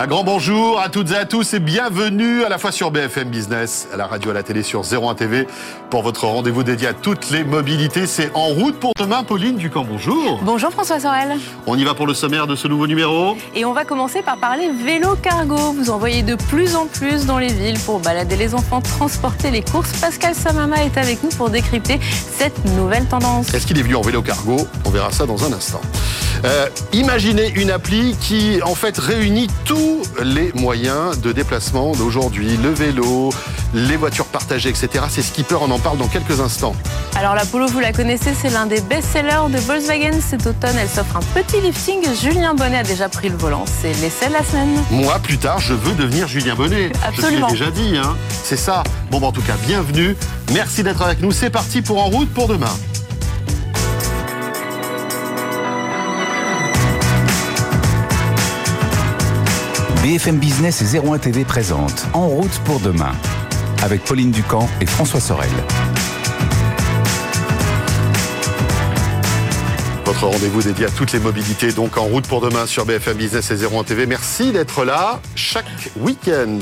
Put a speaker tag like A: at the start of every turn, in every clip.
A: Un grand bonjour à toutes et à tous et bienvenue à la fois sur BFM Business, à la radio, à la télé, sur 01 TV pour votre rendez-vous dédié à toutes les mobilités. C'est en route pour demain. Pauline Ducamp, bonjour.
B: Bonjour François Sorel.
A: On y va pour le sommaire de ce nouveau numéro.
B: Et on va commencer par parler vélo cargo. Vous en voyez de plus en plus dans les villes pour balader les enfants, transporter les courses. Pascal Samama est avec nous pour décrypter cette nouvelle tendance.
A: Est-ce qu'il est venu en vélo cargo? On verra ça dans un instant. Euh, imaginez une appli qui en fait réunit tous les moyens de déplacement d'aujourd'hui, le vélo, les voitures partagées, etc. C'est Skipper, on en parle dans quelques instants.
B: Alors la Polo, vous la connaissez, c'est l'un des best-sellers de Volkswagen cet automne. Elle s'offre un petit lifting. Julien Bonnet a déjà pris le volant. C'est l'essai de la semaine.
A: Moi, plus tard, je veux devenir Julien Bonnet.
B: Absolument.
A: Je l'ai déjà dit, hein. c'est ça. Bon, bah, en tout cas, bienvenue. Merci d'être avec nous. C'est parti pour En route pour demain.
C: BFM Business et 01 TV présente En route pour demain avec Pauline Ducamp et François Sorel.
A: Votre rendez-vous dédié à toutes les mobilités, donc en route pour demain sur BFM Business et 01 TV. Merci d'être là chaque week-end.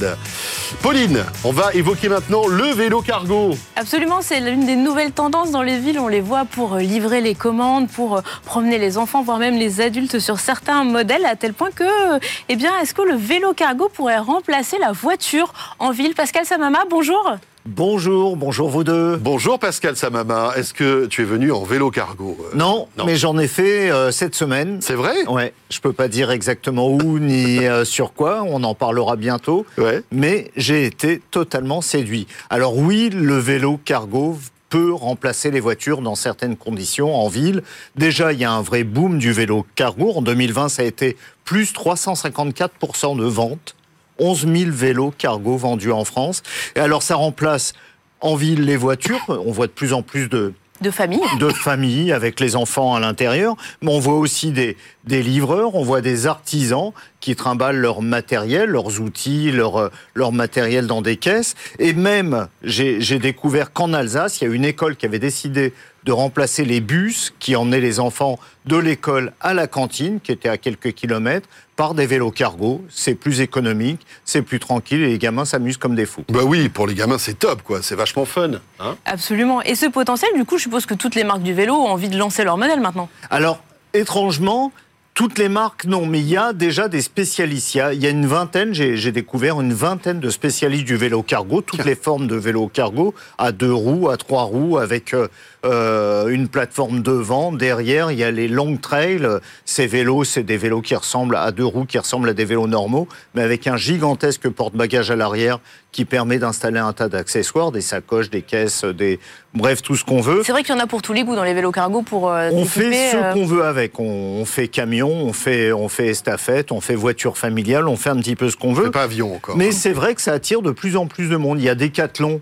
A: Pauline, on va évoquer maintenant le vélo cargo.
B: Absolument, c'est l'une des nouvelles tendances dans les villes. On les voit pour euh, livrer les commandes, pour euh, promener les enfants, voire même les adultes sur certains modèles, à tel point que, euh, eh bien, est-ce que le vélo cargo pourrait remplacer la voiture en ville? Pascal Samama, bonjour.
D: Bonjour, bonjour vous deux.
A: Bonjour Pascal Samama, est-ce que tu es venu en vélo cargo
D: non, mais j'en ai fait cette semaine.
A: C'est vrai?
D: Ouais, je peux pas dire exactement où ni sur quoi, on en parlera bientôt.
A: Ouais.
D: Mais j'ai été totalement séduit. Alors oui, le vélo cargo peut remplacer les voitures dans certaines conditions en ville. Déjà, il y a un vrai boom du vélo cargo. En 2020, ça a été plus 354% de ventes. 11 000 vélos cargo vendus en France. Et alors, ça remplace en ville les voitures. On voit de plus en plus de,
B: de famille.
D: De famille, avec les enfants à l'intérieur. Mais on voit aussi des, des livreurs, on voit des artisans qui trimballent leur matériel, leurs outils, leur, leur matériel dans des caisses. Et même, j'ai découvert qu'en Alsace, il y a une école qui avait décidé de remplacer les bus qui emmenaient les enfants de l'école à la cantine, qui était à quelques kilomètres, par des vélos cargo. C'est plus économique, c'est plus tranquille et les gamins s'amusent comme des fous.
A: Bah oui, pour les gamins, c'est top, quoi. C'est vachement fun. Hein
B: Absolument. Et ce potentiel, du coup, je suppose que toutes les marques du vélo ont envie de lancer leur modèle maintenant.
D: Alors, étrangement, toutes les marques, non, mais il y a déjà des spécialistes. Il y a, une vingtaine, j'ai découvert une vingtaine de spécialistes du vélo cargo, toutes les formes de vélo cargo, à deux roues, à trois roues, avec euh, euh, une plateforme devant. Derrière, il y a les long trails. Ces vélos, c'est des vélos qui ressemblent à deux roues, qui ressemblent à des vélos normaux, mais avec un gigantesque porte-bagages à l'arrière qui permet d'installer un tas d'accessoires, des sacoches, des caisses, des bref, tout ce qu'on veut.
B: C'est vrai qu'il y en a pour tous les goûts dans les vélos cargo pour
D: euh, On fait ce qu'on veut avec. On, fait camion, on fait, on fait estafette, on fait voiture familiale, on fait un petit peu ce qu'on veut.
A: pas avion encore.
D: Mais c'est vrai que ça attire de plus en plus de monde. Il y a des Decathlon,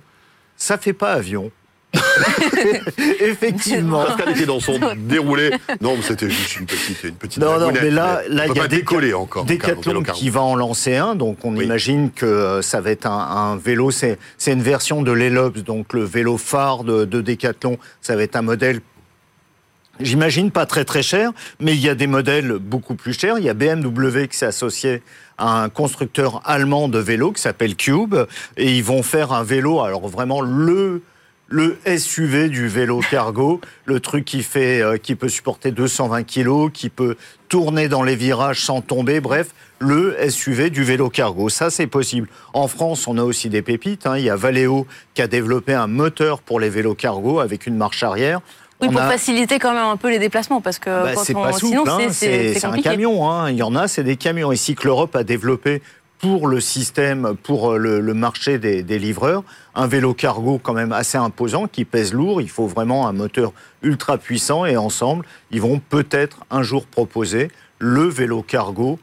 D: ça fait pas avion. Effectivement.
A: Pascal était dans son déroulé. Non, mais c'était juste une petite, une petite.
D: Non, non, mais là, là,
A: il y a décoller encore.
D: Decathlon qui va en lancer un, donc on imagine que euh, ça va être un, vélo. C'est une version de l'Elops, donc le vélo phare de, de Decathlon. Ça va être un modèle J'imagine pas très très cher, mais il y a des modèles beaucoup plus chers. Il y a BMW qui s'est associé à un constructeur allemand de vélo qui s'appelle Cube, et ils vont faire un vélo, alors vraiment le le SUV du vélo cargo, le truc qui fait, euh, qui peut supporter 220 kg, qui peut tourner dans les virages sans tomber, bref, le SUV du vélo cargo. Ça, c'est possible. En France, on a aussi des pépites. Hein. Il y a Valeo qui a développé un moteur pour les vélos cargo avec une marche arrière.
B: Oui, pour faciliter quand même un peu les déplacements, parce que
D: bah, c'est pas sinon hein. c'est un camion. Hein. Il y en a, c'est des camions. Ici que l'Europe a développé pour le système, pour euh, le, marché des, livreurs, un vélo cargo quand même assez imposant qui pèse lourd. Il faut vraiment un moteur ultra puissant et ensemble, ils vont peut-être un jour proposer le vélo cargo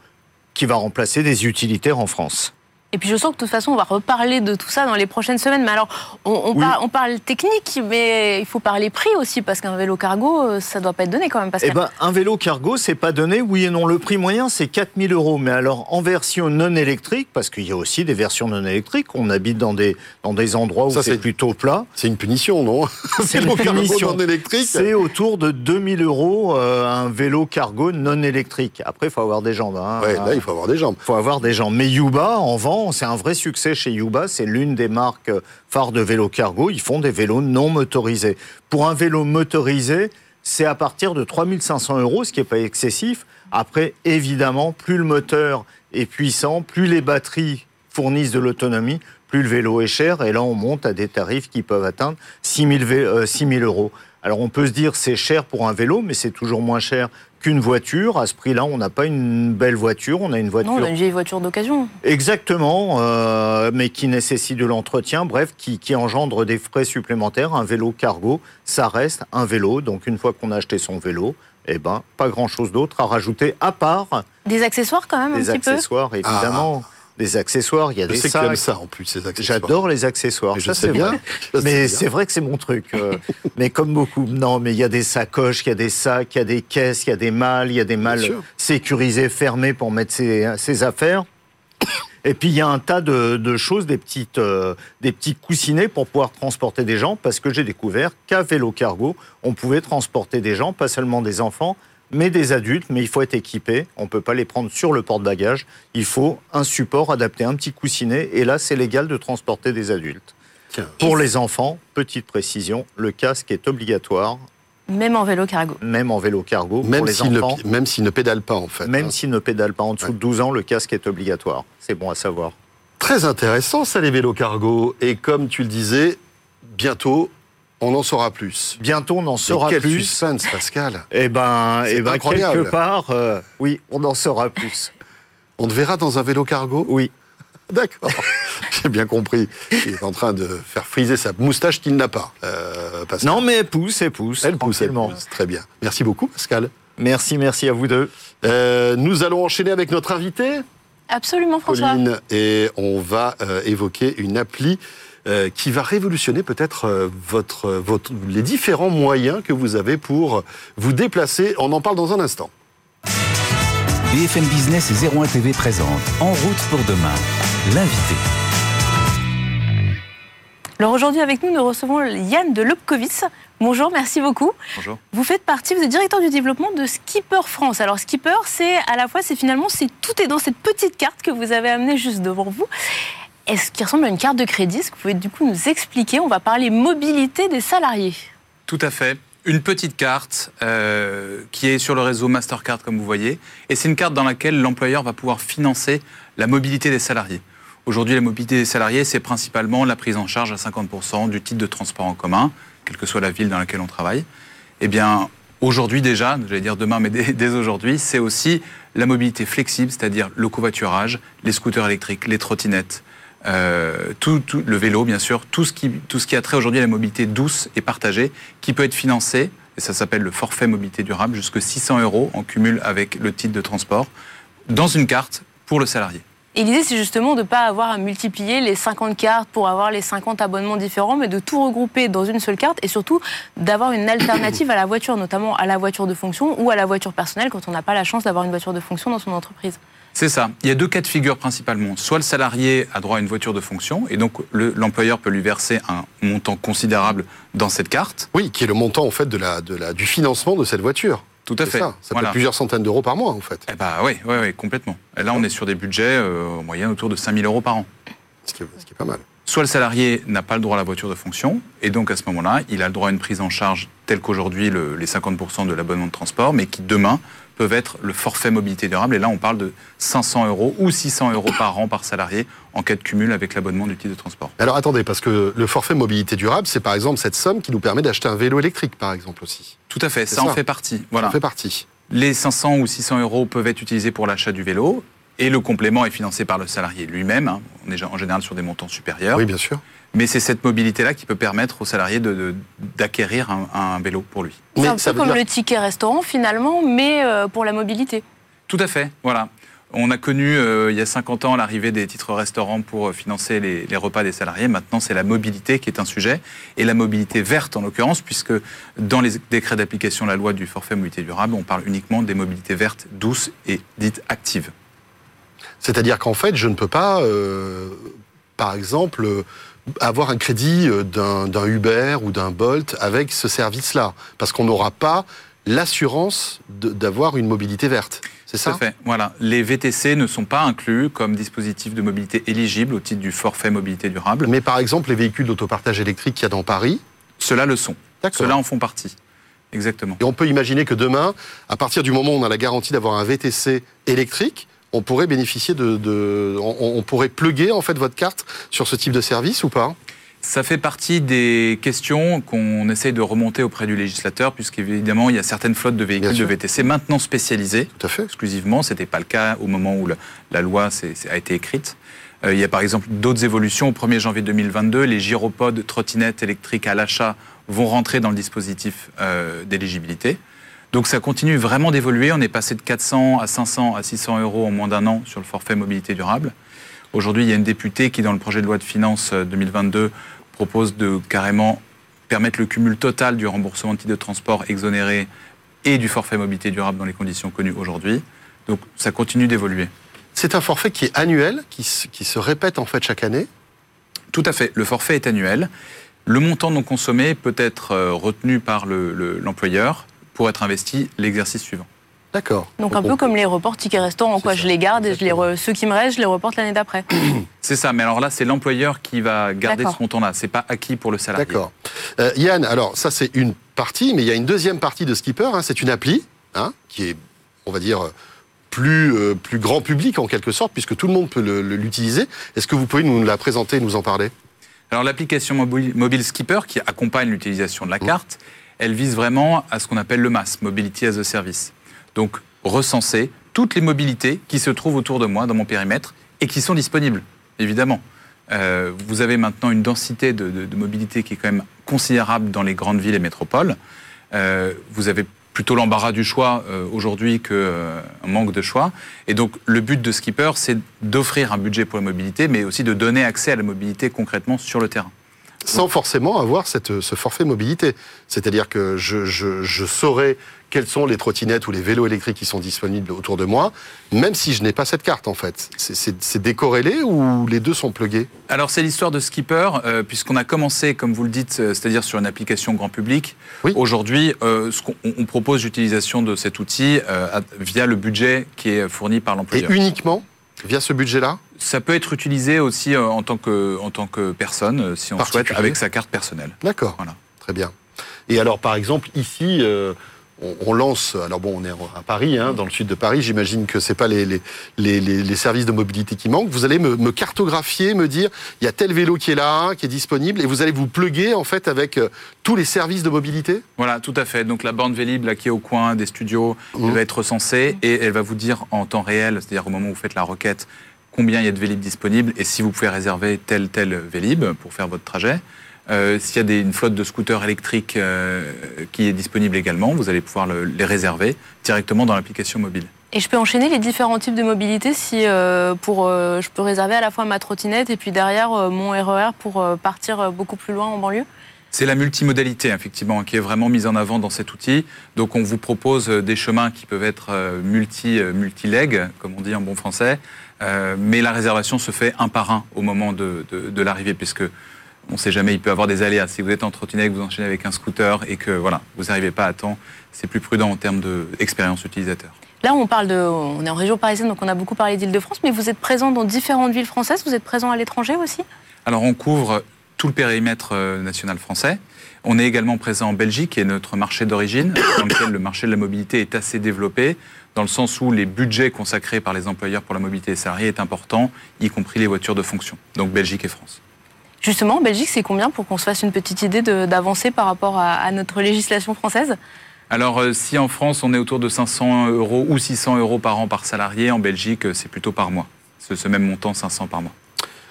D: qui va remplacer des utilitaires en France.
B: Et puis je sens que de toute façon, on va reparler de tout ça dans les prochaines semaines. Mais alors, on, parle, technique, mais il faut parler prix aussi, parce qu'un vélo cargo, euh, ça ne doit pas être donné quand même.
D: Eh ben, un vélo cargo, c'est pas donné, oui et non. Le prix moyen, c'est 4000 euros. Mais alors, en version non électrique, parce qu'il y a aussi des versions non électriques, on habite dans des, dans des endroits où c'est plutôt plat.
A: C'est une punition, non?
D: C'est une punition. non électrique. C'est autour de 2000 euros euh, un vélo cargo non électrique. Après, il faut avoir des jambes. Hein.
A: là, il faut avoir des jambes.
D: Il faut avoir des jambes. Mais Yuba en vend c'est un vrai succès chez Yuba. C'est l'une des marques phares de vélo cargo. Ils font des vélos non motorisés. Pour un vélo motorisé, c'est à partir de 3500 euros, ce qui n'est pas excessif. Après, évidemment, plus le moteur est puissant, plus les batteries fournissent de l'autonomie, plus le vélo est cher. Et là, on monte à des tarifs qui peuvent atteindre 6000 euh, euros. Alors on peut se dire c'est cher pour un vélo, mais c'est toujours moins cher qu'une voiture. À ce prix-là, on n'a pas une belle voiture, on a une voiture. Non,
B: on a une vieille voiture d'occasion.
D: Exactement, euh, mais qui nécessite de l'entretien, bref, qui, engendre des frais supplémentaires. Un vélo cargo, ça reste un vélo. Donc une fois qu'on a acheté son vélo, eh ben, pas grand-chose d'autre à rajouter à part.
B: Des accessoires quand même,
D: un
B: petit
D: peu. Des accessoires, évidemment. Ah des accessoires, il y a des
A: sacs. ça en plus, ces accessoires.
D: J'adore les accessoires. ça, c'est bien. mais c'est vrai que c'est mon truc. Euh. mais comme beaucoup, non, mais il y a des sacoches, il y a des sacs, il y a des caisses, il y a des malles, il y a des malles sécurisées, fermées pour mettre ses, affaires. Et puis il y a un tas de, choses, des petites, euh, des petits coussinets pour pouvoir transporter des gens, parce que j'ai découvert qu'à vélo cargo, on pouvait transporter des gens, pas seulement des enfants, mais des adultes, mais il faut être équipé. On ne peut pas les prendre sur le porte-bagages. Il faut un support adapté, un petit coussinet. Et là, c'est légal de transporter des adultes. Pour les enfants, petite précision, le casque est obligatoire.
B: Même en vélo cargo.
D: Même en vélo cargo.
A: Même s'il ne, même s'il ne pédale pas, en fait.
D: Même hein. s'il ne pédale pas. En dessous de 12 ans, le casque est obligatoire. C'est bon à savoir.
A: Très intéressant, ça, les vélos cargo. Et comme tu le disais, bientôt, on en saura plus.
D: Bientôt, on en saura
A: quel
D: plus.
A: suspense, Pascal.
D: Eh ben, eh ben quelque part, euh, oui, on en saura plus.
A: On te verra dans un vélo cargo?
D: Oui.
A: D'accord, j'ai bien compris. Il est en train de faire friser sa moustache qu'il n'a pas. Euh,
D: non, mais elle pousse, elle pousse.
A: Elle pousse, elle pousse. Très bien. Merci beaucoup, Pascal.
D: Merci, merci à vous deux.
A: Euh, nous allons enchaîner avec notre invité.
B: Absolument, François.
A: Pauline, et on va évoquer une appli euh, qui va révolutionner peut-être euh, votre, votre, les différents moyens que vous avez pour vous déplacer. On en parle dans un instant.
C: BFM Business et 01 TV présente En route pour demain, l'invité.
B: Alors aujourd'hui avec nous, nous recevons Yann de Lobkowitz. Bonjour, merci beaucoup.
E: Bonjour.
B: Vous faites partie, vous êtes directeur du développement de Skipper France. Alors Skipper, c'est à la fois, c'est finalement, c'est tout est dans cette petite carte que vous avez amenée juste devant vous est-ce qui ressemble à une carte de crédit? Est-ce que vous pouvez du coup nous expliquer? On va parler mobilité des salariés.
E: Tout à fait. Une petite carte euh, qui est sur le réseau Mastercard, comme vous voyez. Et c'est une carte dans laquelle l'employeur va pouvoir financer la mobilité des salariés. Aujourd'hui, la mobilité des salariés, c'est principalement la prise en charge à 50% du titre de transport en commun, quelle que soit la ville dans laquelle on travaille. Eh bien, aujourd'hui déjà, j'allais dire demain, mais dès aujourd'hui, c'est aussi la mobilité flexible, c'est-à-dire le covoiturage, les scooters électriques, les trottinettes, euh, tout, le vélo, bien sûr, tout ce qui, tout ce qui a trait aujourd'hui à la mobilité douce et partagée, qui peut être financé, et ça s'appelle le forfait mobilité durable, jusque 600 euros en cumul avec le titre de transport, dans une carte pour le salarié.
B: Et l'idée, c'est justement de ne pas avoir à multiplier les 50 cartes pour avoir les 50 abonnements différents, mais de tout regrouper dans une seule carte et surtout d'avoir une alternative à la voiture, notamment à la voiture de fonction ou à la voiture personnelle quand on n'a pas la chance d'avoir une voiture de fonction dans son entreprise.
E: C'est ça. Il y a deux cas de figure principalement. Soit le salarié a droit à une voiture de fonction et donc l'employeur peut lui verser un montant considérable dans cette carte.
A: Oui, qui est le montant en fait de la, de la, du financement de cette voiture.
E: Tout à fait.
A: Ça, ça peut être plusieurs centaines d'euros par mois en fait.
E: Eh bah, oui, oui, oui, complètement. Et là, on est sur des budgets euh, en moyenne autour de 5000 euros par an.
A: Ce qui, est, ce qui est pas mal.
E: Soit le salarié n'a pas le droit à la voiture de fonction, et donc à ce moment-là, il a le droit à une prise en charge telle qu'aujourd'hui les 50% de l'abonnement de transport, mais qui demain peuvent être le forfait mobilité durable. Et là, on parle de 500 euros ou 600 euros par an par salarié en cas de cumul avec l'abonnement du titre de transport.
A: Alors attendez, parce que le forfait mobilité durable, c'est par exemple cette somme qui nous permet d'acheter un vélo électrique, par exemple aussi.
E: Tout à fait, ça, en fait partie.
A: Voilà. Ça en fait partie.
E: Les 500 ou 600 euros peuvent être utilisés pour l'achat du vélo. Et le complément est financé par le salarié lui-même. Hein. On est en général sur des montants supérieurs.
A: Oui, bien sûr.
E: Mais c'est cette mobilité-là qui peut permettre aux salariés d'acquérir de, un, vélo pour lui.
B: C'est un peu comme le ticket restaurant finalement, mais euh, pour la mobilité.
E: Tout à fait, voilà. On a connu euh, il y a 50 ans l'arrivée des titres restaurants pour euh, financer les, les repas des salariés. Maintenant, c'est la mobilité qui est un sujet, et la mobilité verte en l'occurrence, puisque dans les décrets d'application de la loi du forfait mobilité durable, on parle uniquement des mobilités vertes douces et dites actives.
A: C'est-à-dire qu'en fait, je ne peux pas, euh, par exemple, avoir un crédit euh, d'un Uber ou d'un Bolt avec ce service-là, parce qu'on n'aura pas l'assurance d'avoir une mobilité verte. C'est
E: Tout à
A: ça
E: fait. Voilà. Les VTC ne sont pas inclus comme dispositif de mobilité éligible au titre du forfait mobilité durable.
A: Mais par exemple, les véhicules d'autopartage électrique qu'il y a dans Paris,
E: Ceux-là le sont.
A: D'accord.
E: Ceux-là en font partie. Exactement.
A: Et on peut imaginer que demain, à partir du moment où on a la garantie d'avoir un VTC électrique, on pourrait bénéficier de, de- on, on pourrait pluguer en fait votre carte sur ce type de service ou pas?
E: Ça fait partie des questions qu'on essaye de remonter auprès du législateur, puisqu'évidemment, il y a certaines flottes de véhicules de. VTC maintenant spécialisées
A: Tout à fait.
E: exclusivement. Ce n'était pas le cas au moment où le- la loi a été écrite. Euh, il y a par exemple d'autres évolutions. Au 1er janvier 2022, les gyropodes trottinettes électriques à l'achat vont rentrer dans le dispositif euh, d'éligibilité. Donc ça continue vraiment d'évoluer. On est passé de 400 à 500 à 600 euros en moins d'un an sur le forfait mobilité durable. Aujourd'hui, il y a une députée qui, dans le projet de loi de finances euh, 2022, propose de carrément permettre le cumul total du remboursement de titres de transport exonéré et du forfait mobilité durable dans les conditions connues aujourd'hui. Donc ça continue d'évoluer.
A: C'est un forfait qui est annuel, qui, se- qui se répète en fait chaque année?
E: Tout à fait. Le forfait est annuel. Le montant non consommé peut être euh, retenu par le- le- l'employeur pour être investi l'exercice suivant.
A: D'accord.
B: Donc un peu comme les reports tickets restaurants, quoi.
A: Ça,
B: Je les garde et je les re- ceux qui me restent, je les reporte l'année d'après.
E: C'est ça, mais alors là, c'est l'employeur qui va garder ce montant-là. C'est pas acquis pour le salarié.
A: D'accord. Euh, Yann, alors ça c'est une partie, mais il y a une deuxième partie de Skipper. hein, c'est une appli hein, qui est, on va dire, plus, euh, plus grand public en quelque sorte, puisque tout le monde peut l'utiliser. Est-ce que vous pouvez nous la présenter et nous en parler?
E: Alors l'application mobile, mobile Skipper qui accompagne l'utilisation de la carte, elle vise vraiment à ce qu'on appelle le MAS, Mobility as a Service. Donc recenser toutes les mobilités qui se trouvent autour de moi dans mon périmètre et qui sont disponibles, évidemment. Euh, vous avez maintenant une densité de, mobilité qui est quand même considérable dans les grandes villes et métropoles. Euh, vous avez plutôt l'embarras du choix euh, aujourd'hui qu'un manque de choix. Et donc le but de Skipper, c'est d'offrir un budget pour la mobilité, mais aussi de donner accès à la mobilité concrètement sur le terrain.
A: Sans forcément avoir cette, ce forfait mobilité. C'est-à-dire que je, je, je saurai quelles sont les trottinettes ou les vélos électriques qui sont disponibles autour de moi, même si je n'ai pas cette carte en fait. C'est- décorrélé ou les deux sont plugués?
E: Alors c'est l'histoire de Skipper, euh, puisqu'on a commencé, comme vous le dites, euh, c'est-à-dire sur une application grand public.
A: Oui.
E: Aujourd'hui, euh, on, on propose l'utilisation de cet outil euh, via le budget qui est fourni par
A: Et
E: l'employeur.
A: uniquement via ce budget-là
E: Ça peut être utilisé aussi euh, en, tant que, en tant que personne, euh, si on souhaite, avec sa carte personnelle.
A: D'accord.
E: Voilà.
A: Très bien. Et alors, par exemple, ici, euh, on, on lance. Alors bon, on est à Paris, hein, dans le sud de Paris. J'imagine que c'est pas les, les, les, les- les services de mobilité qui manquent. Vous allez me, me cartographier, me dire il y a tel vélo qui est là, qui est disponible, et vous allez vous pluguer en fait avec euh, tous les services de mobilité?
E: Voilà, tout à fait. Donc la borne Vélib, là, qui est au coin des studios,
A: Mhm.
E: elle va être recensée et elle va vous dire en temps réel, c'est-à-dire au moment où vous faites la requête, combien il y a de Vélib disponibles et si vous pouvez réserver tel tel Vélib pour faire votre trajet. Euh, S'il y a des, une flotte de scooters électriques euh, qui est disponible également, vous allez pouvoir le- les réserver directement dans l'application mobile.
B: Et je peux enchaîner les différents types de mobilité si euh, pour je peux réserver à la fois ma trottinette et puis derrière mon RER pour euh, partir beaucoup plus loin en banlieue.
E: C'est la multimodalité, effectivement, qui est vraiment mise en avant dans cet outil. Donc, on vous propose des chemins qui peuvent être multi, multi-legs, comme on dit en bon français, Euh, mais la réservation se fait un par un au moment de, de- de l'arrivée, puisque on ne sait jamais, il peut y avoir des aléas. Si vous êtes en trottinette, que vous enchaînez avec un scooter et que voilà, vous n'arrivez pas à temps, c'est plus prudent en termes d'expérience utilisateur.
B: Là, on parle de, on est en région parisienne, donc on a beaucoup parlé d'Île-de-France, mais vous êtes présent dans différentes villes françaises? Vous êtes présent à l'étranger aussi?
E: Alors, on couvre tout le périmètre euh, national français. On est également présent en Belgique, qui est notre marché d'origine, dans lequel le marché de la mobilité est assez développé, dans le sens où les budgets consacrés par les employeurs pour la mobilité des salariés est important, y compris les voitures de fonction. Donc Belgique et France.
B: Justement, en Belgique, c'est combien pour qu'on se fasse une petite idée d'avancer par rapport à, à notre législation française?
E: Alors, euh, si en France, on est autour de 500 euros ou 600 euros par an par salarié, en Belgique, euh, c'est plutôt par mois. Ce, ce même montant, 500 par mois.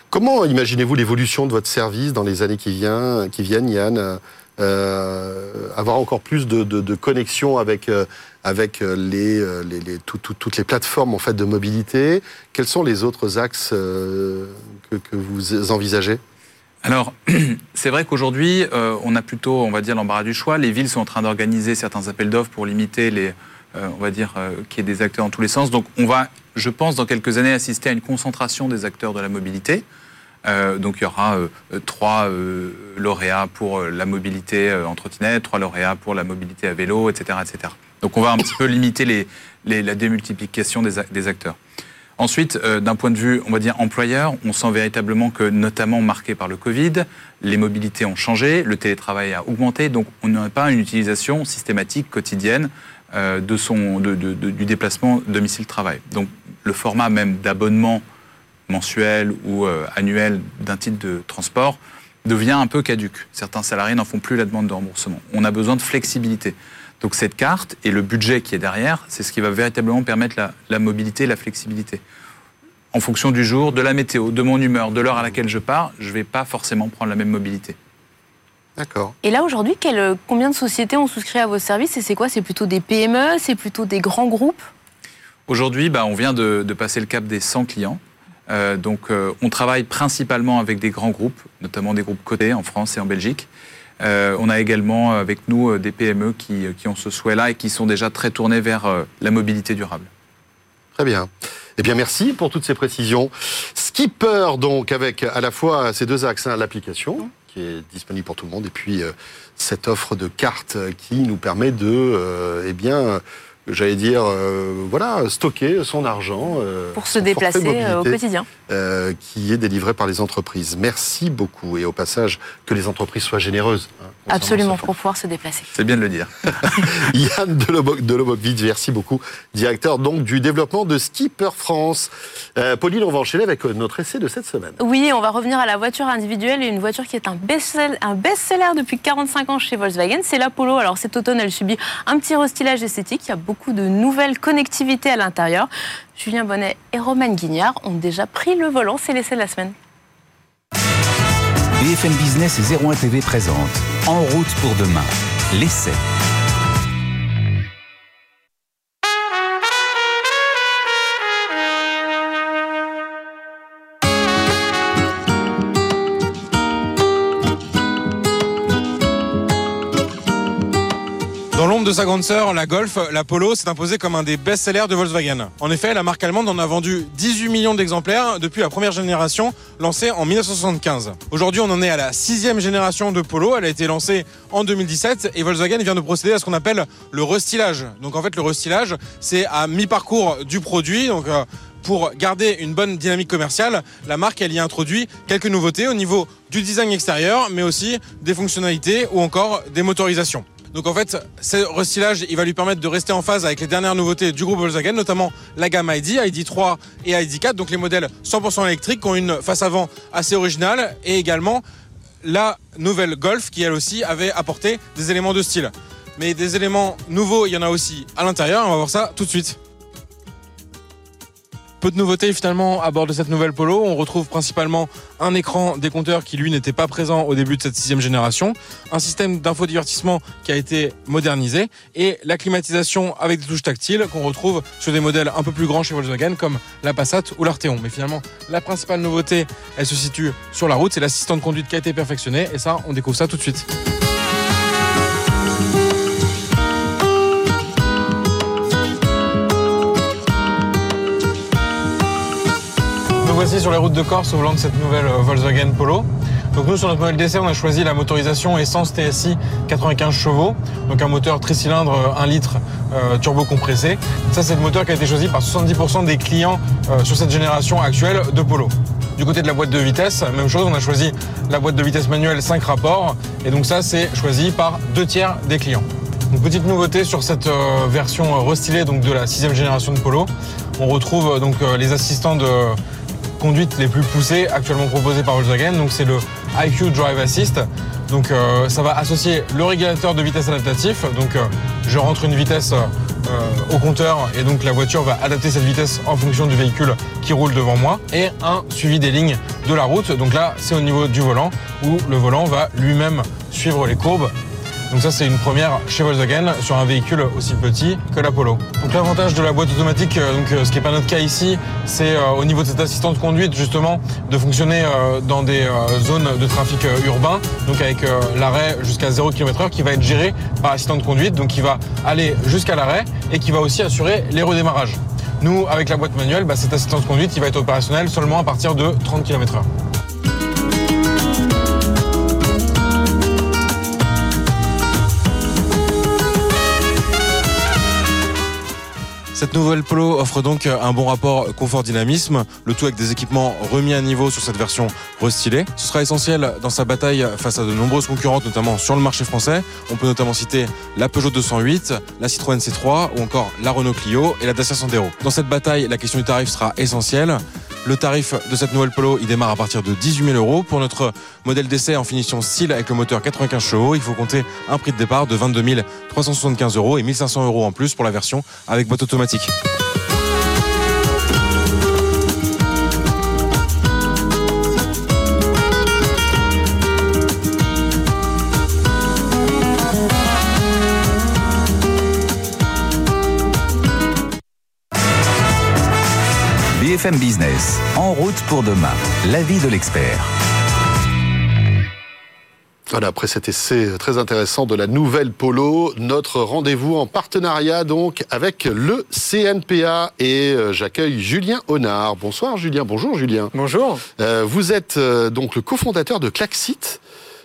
A: Comment imaginez-vous l'évolution de votre service dans les années qui, vient- qui viennent, Yann? Euh, avoir encore plus de, de, de connexion avec, euh, avec les, les, toutes les plateformes en fait de mobilité? Quels sont les autres axes que, que vous envisagez?
E: Alors, c'est vrai qu'aujourd'hui, on a plutôt, on va dire, l'embarras du choix. Les villes sont en train d'organiser certains appels d'offres pour limiter les, on va dire, qu'il y ait des acteurs dans tous les sens. Donc, on va, je pense, dans quelques années, assister à une concentration des acteurs de la mobilité. Euh, donc il y aura euh, trois euh, lauréats pour la mobilité en trottinette, trois lauréats pour la mobilité à vélo, etc. etc. Donc on va un petit peu limiter les, la démultiplication des, acteurs. Ensuite, d'un point de vue, on va dire employeur, on sent véritablement que, notamment marqué par le Covid, les mobilités ont changé, le télétravail a augmenté, donc on n'a pas une utilisation systématique, quotidienne, son, du déplacement domicile-travail. Donc le format même d'abonnement mensuel ou euh, annuel d'un titre de transport devient un peu caduque. Certains salariés n'en font plus la demande de remboursement. On a besoin de flexibilité. Donc cette carte et le budget qui est derrière, c'est ce qui va véritablement permettre la, la mobilité, la flexibilité. En fonction du jour, de la météo, de mon humeur, de l'heure à laquelle je pars, je ne vais pas forcément prendre la même mobilité.
A: D'accord.
B: Et là, aujourd'hui, combien de sociétés ont souscrit à vos services Et c'est quoi? C'est plutôt des PME C'est plutôt des grands groupes?
E: Aujourd'hui, bah, on vient de, de, passer le cap des 100 clients. Euh, donc, euh, on travaille principalement avec des grands groupes, notamment des groupes cotés en France et en Belgique. Euh, on a également avec nous des PME qui, ont ce souhait-là et qui sont déjà très tournés vers la mobilité durable.
A: Très bien. Eh bien, merci pour toutes ces précisions. Skipper, donc, avec à la fois ces deux axes, hein, l'application, qui est disponible pour tout le monde, et puis cette offre de cartes qui nous permet de, eh bien, j'allais dire, euh, voilà, stocker son argent.
B: Euh, pour se déplacer euh, au quotidien.
A: qui est délivré par les entreprises. Merci beaucoup. Et au passage, que les entreprises soient généreuses.
B: Hein, Absolument, pour pouvoir se déplacer.
E: C'est bien de le dire.
A: Yann Delobocvitz, merci beaucoup, directeur donc du développement de Skipper France. Pauline, on va enchaîner avec notre essai de cette semaine.
B: Oui, on va revenir à la voiture individuelle et une voiture qui est un best-seller best depuis 45 ans chez Volkswagen. C'est l'Apollo. Alors cet automne, elle subit un petit restylage esthétique. Il y a beaucoup de nouvelles connectivités à l'intérieur. Julien Bonnet et Romain Guignard ont déjà pris le volant. C'est l'essai de la semaine.
C: BFM Business et 01 TV présente En route pour demain, l'essai.
F: Sa grande sœur, la Golf, la Polo, s'est imposée comme un des best-sellers de Volkswagen. En effet, la marque allemande en a vendu 18 millions d'exemplaires depuis la première génération, lancée en 1975. Aujourd'hui, on en est à la sixième génération de Polo. Elle a été lancée en 2017 et Volkswagen vient de procéder à ce qu'on appelle le restylage. Donc en fait, le restylage, c'est à mi-parcours du produit. Donc euh, pour garder une bonne dynamique commerciale, la marque elle y introduit quelques nouveautés au niveau du design extérieur, mais aussi des fonctionnalités ou encore des motorisations. Donc en fait, ce restylage, il va lui permettre de rester en phase avec les dernières nouveautés du groupe Volkswagen, notamment la gamme ID, ID3 et ID4, donc les modèles 100% électriques qui ont une face avant assez originale et également la nouvelle Golf qui elle aussi avait apporté des éléments de style. Mais des éléments nouveaux, il y en a aussi à l'intérieur, on va voir ça tout de suite. Peu de nouveautés finalement à bord de cette nouvelle Polo. On retrouve principalement un écran décompteur qui lui n'était pas présent au début de cette sixième génération, un système d'infodivertissement qui a été modernisé et la climatisation avec des touches tactiles qu'on retrouve sur des modèles un peu plus grands chez Volkswagen comme la Passat ou l'Arteon. Mais finalement, la principale nouveauté, elle se situe sur la route, c'est l'assistant de conduite qui a été perfectionné et ça, on découvre ça tout de suite. Voici sur les routes de Corse au volant de cette nouvelle euh, Volkswagen Polo. Donc nous sur notre modèle d'essai on a choisi la motorisation essence TSI 95 chevaux, donc un moteur tricylindre 1 euh, litre euh, turbo compressé. Ça c'est le moteur qui a été choisi par 70% des clients sur cette génération actuelle de Polo. Du côté de la boîte de vitesse, même chose, on a choisi la boîte de vitesse manuelle 5 rapports et donc ça c'est choisi par deux tiers des clients. Une petite nouveauté sur cette version restylée donc de la sixième génération de Polo, on retrouve donc les assistants de les plus poussées actuellement proposées par Volkswagen. Donc c'est le IQ Drive Assist. Donc euh, ça va associer le régulateur de vitesse adaptatif. Donc euh, je rentre une vitesse euh, au compteur et donc la voiture va adapter cette vitesse en fonction du véhicule qui roule devant moi. Et un suivi des lignes de la route. Donc là c'est au niveau du volant où le volant va lui-même suivre les courbes Donc ça, c'est une première chez Volkswagen sur un véhicule aussi petit que la Polo. Donc l'avantage de la boîte automatique, euh, euh, ce qui n'est pas notre cas ici, c'est euh, au niveau de cette assistante conduite justement de fonctionner dans des zones de trafic urbain, donc avec l'arrêt jusqu'à 0 km/h qui va être géré par l'assistante conduite, donc qui va aller jusqu'à l'arrêt et qui va aussi assurer les redémarrages. Nous, avec la boîte manuelle, bah, cette assistance conduite, il va être opérationnel seulement à partir de 30 km/h. Cette nouvelle Polo offre donc un bon rapport confort-dynamisme, le tout avec des équipements remis à niveau sur cette version restylée. Ce sera essentiel dans sa bataille face à de nombreuses concurrentes, notamment sur le marché français. On peut notamment citer la Peugeot 208, la Citroën C3 ou encore la Renault Clio et la Dacia Sandero. Dans cette bataille, la question du tarif sera essentielle. Le tarif de cette nouvelle Polo, il démarre à partir de 18 000 euros. Pour notre modèle d'essai en finition style avec le moteur 95 chevaux, il faut compter un prix de départ de 22 375 euros et 1500 euros en plus pour la version avec boîte automatique.
C: BFM Business, en route pour demain, l'avis de l'expert.
A: Voilà, après cet essai très intéressant de la nouvelle Polo, notre rendez-vous en partenariat donc avec le CNPA et euh, j'accueille Julien Honard. Bonsoir Julien, bonjour Julien.
G: Bonjour.
A: Euh, vous êtes euh, donc le cofondateur de Klaxit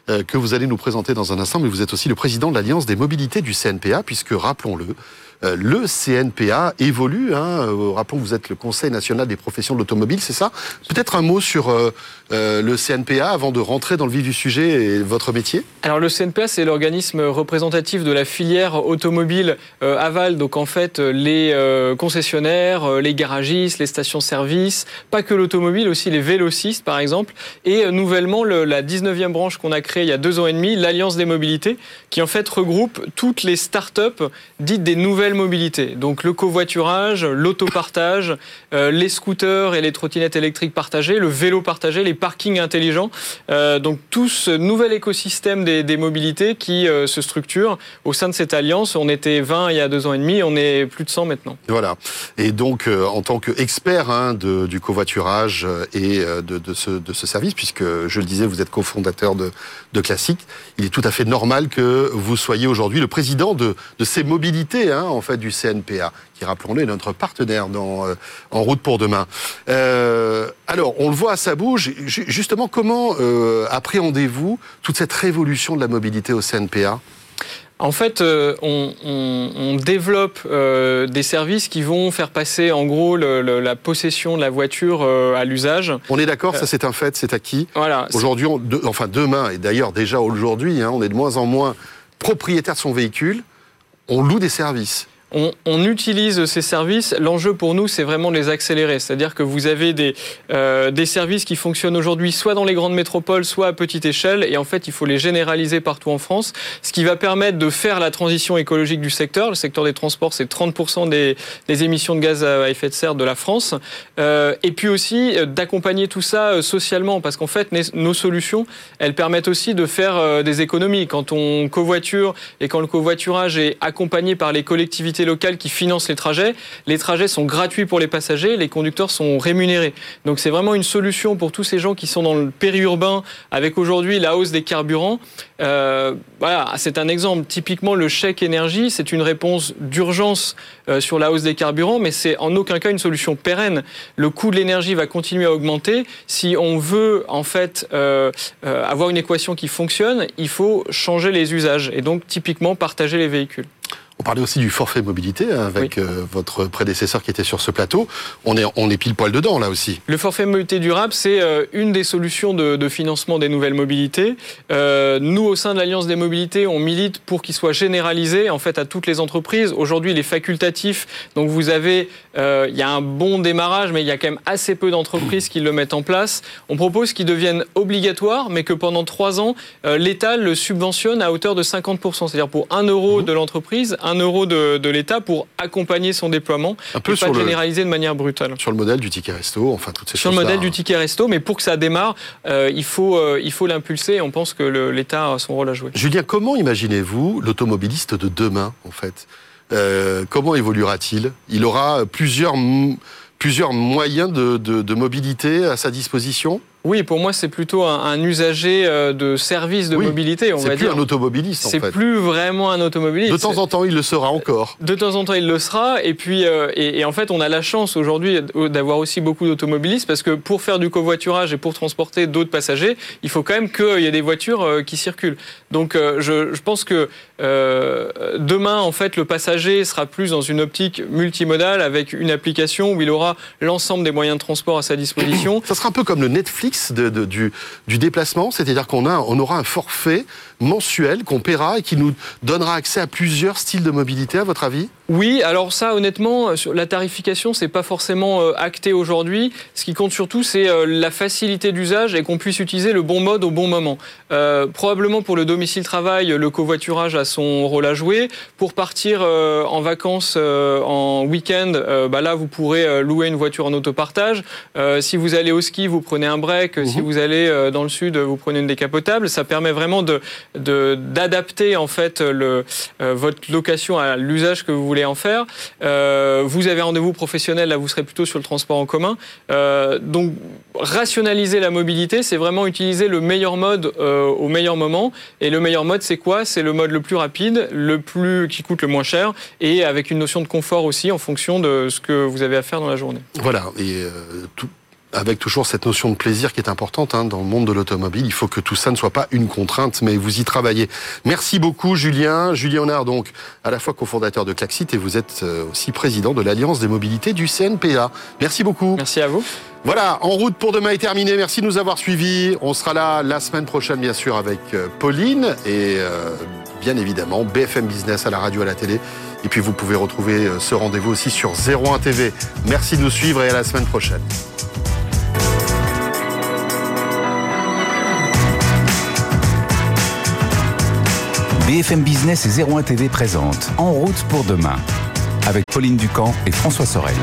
A: euh, que vous allez nous présenter dans un instant, mais vous êtes aussi le président de l'Alliance des mobilités du CNPA, puisque rappelons-le, euh, le CNPA évolue. Hein, euh, rappelons que vous êtes le Conseil national des professions de l'automobile, c'est ça? Peut-être un mot sur euh, le CNPA avant de rentrer dans le vif du sujet et votre métier
G: Alors le CNPA, c'est l'organisme représentatif de la filière automobile euh, aval. Donc en fait, les euh, concessionnaires, les garagistes, les stations-service, pas que l'automobile, aussi les vélocistes par exemple. Et nouvellement, le- la 19e branche qu'on a créée il y a deux ans et demi, l'Alliance des mobilités, qui en fait regroupe toutes les start-up dites des nouvelles mobilités. Donc le covoiturage, l'autopartage, les scooters et les trottinettes électriques partagées, le vélo partagé, les parkings intelligents. Euh, donc tout ce nouvel écosystème des, mobilités qui euh, se structure au sein de cette alliance. On était 20 il y a deux ans et demi, on est plus de 100 maintenant.
A: Voilà. Et donc, euh, en tant qu'expert hein, du covoiturage et de, ce, service, puisque je le disais, vous êtes cofondateur de, Classic, il est tout à fait normal que vous soyez aujourd'hui le président de, de ces mobilités, hein, en fait, du CNPA, qui, rappelons-le, est notre partenaire dans, euh, en route pour demain. Euh, alors, on le voit, ça bouge. Ju- Justement, comment euh, appréhendez-vous toute cette révolution de la mobilité au CNPA
G: En fait, euh, on, on- on développe euh, des services qui vont faire passer en gros le- le- la possession de la voiture euh, à l'usage.
A: On est d'accord, ça c'est un fait, c'est acquis?
G: Voilà.
A: Aujourd'hui, de- enfin demain, et d'ailleurs déjà aujourd'hui, hein, on est de moins en moins propriétaire de son véhicule, on loue des services.
G: On, utilise ces services. L'enjeu pour nous, c'est vraiment de les accélérer. C'est-à-dire que vous avez des, euh, des services qui fonctionnent aujourd'hui soit dans les grandes métropoles, soit à petite échelle. Et en fait, il faut les généraliser partout en France. Ce qui va permettre de faire la transition écologique du secteur. Le secteur des transports, c'est 30% des, émissions de gaz à effet de serre de la France. Euh, et puis aussi euh, d'accompagner tout ça socialement. Parce qu'en fait, nos solutions, elles permettent aussi de faire des économies. Quand on covoiture et quand le covoiturage est accompagné par les collectivités locales qui financent les trajets, les trajets sont gratuits pour les passagers, les conducteurs sont rémunérés. Donc c'est vraiment une solution pour tous ces gens qui sont dans le périurbain avec aujourd'hui la hausse des carburants. Euh, voilà, c'est un exemple. Typiquement, le chèque énergie, c'est une réponse d'urgence euh, sur la hausse des carburants, mais c'est en aucun cas une solution pérenne. Le coût de l'énergie va continuer à augmenter. Si on veut en fait euh, avoir une équation qui fonctionne, il faut changer les usages et donc typiquement partager les véhicules.
A: On parlait aussi du forfait mobilité hein, avec euh, votre prédécesseur qui était sur ce plateau. On est, on est pile poil dedans là aussi.
G: Le forfait mobilité durable, c'est euh, une des solutions de, de financement des nouvelles mobilités. Euh, nous, au sein de l'Alliance des mobilités, on milite pour qu'il soit généralisé en fait à toutes les entreprises. Aujourd'hui, il est facultatif, donc vous avez il y a un bon démarrage, mais il y a quand même assez peu d'entreprises qui le mettent en place. On propose qu'il devienne obligatoire, mais que pendant trois ans, l'État le subventionne à hauteur de 50%. C'est-à-dire pour 1 euro mmh. de l'entreprise, 1 euro de, de l'État pour accompagner son déploiement. Un peu et pas généraliser de manière brutale.
A: Sur le modèle du ticket resto, enfin toutes ces
G: Sur le modèle du ticket resto, mais pour que ça démarre, il faut il faut l'impulser. On pense que l'État a son rôle à jouer.
A: Julien, comment imaginez-vous l'automobiliste de demain, en fait? Euh, Comment évoluera-t-il Il aura plusieurs, moyens de mobilité à sa disposition?
G: Oui, pour moi, c'est plutôt un, usager euh, de services de mobilité, on va
A: dire.
G: C'est plus
A: un automobiliste,
G: en fait. C'est plus vraiment un automobiliste.
A: De temps en temps, il le sera encore.
G: De temps en temps, il le sera. Et puis, euh, et, en fait, on a la chance aujourd'hui d'avoir aussi beaucoup d'automobilistes parce que pour faire du covoiturage et pour transporter d'autres passagers, il faut quand même qu'il y ait des voitures euh, qui circulent. Donc, je, je, pense que demain, en fait, le passager sera plus dans une optique multimodale avec une application où il aura l'ensemble des moyens de transport à sa disposition.
A: Ça sera un peu comme le Netflix du, déplacement, c'est-à-dire qu'on on aura un forfait mensuel qu'on paiera et qui nous donnera accès à plusieurs styles de mobilité, à votre avis?
G: Oui, alors ça, honnêtement, la tarification, c'est pas forcément euh, acté aujourd'hui. Ce qui compte surtout, c'est euh, la facilité d'usage et qu'on puisse utiliser le bon mode au bon moment. Euh, probablement pour le domicile-travail, le covoiturage a son rôle à jouer. Pour partir en vacances en week-end, bah là, vous pourrez louer une voiture en autopartage. si vous allez au ski, vous prenez un break. Si mhm. vous allez dans le sud, vous prenez une décapotable. Ça permet vraiment de d'adapter en fait euh, votre location à l'usage que vous voulez en faire. Euh, vous avez rendez-vous professionnel, là vous serez plutôt sur le transport en commun. Euh, donc rationaliser la mobilité, c'est vraiment utiliser le meilleur mode au meilleur moment. Et le meilleur mode, c'est quoi? C'est le mode le plus rapide, le plus qui coûte le moins cher, et avec une notion de confort aussi en fonction de ce que vous avez à faire dans la journée.
A: Voilà. Et tout avec toujours cette notion de plaisir qui est importante hein, dans le monde de l'automobile. Il faut que tout ça ne soit pas une contrainte, mais vous y travaillez. Merci beaucoup, Julien. Julien Honard, donc, à la fois cofondateur de Claxit et vous êtes euh, aussi président de l'Alliance des mobilités du CNPA. Merci beaucoup.
G: Merci à vous.
A: Voilà, en route pour demain est terminé. Merci de nous avoir suivis. On sera là la semaine prochaine, bien sûr, avec euh, Pauline et euh, bien évidemment BFM Business à la radio, à la télé. Et puis vous pouvez retrouver ce rendez-vous aussi sur 01 TV. Merci de nous suivre et à la semaine prochaine.
C: BFM Business et 01 TV présente En route pour demain avec Pauline Ducamp et François Sorel.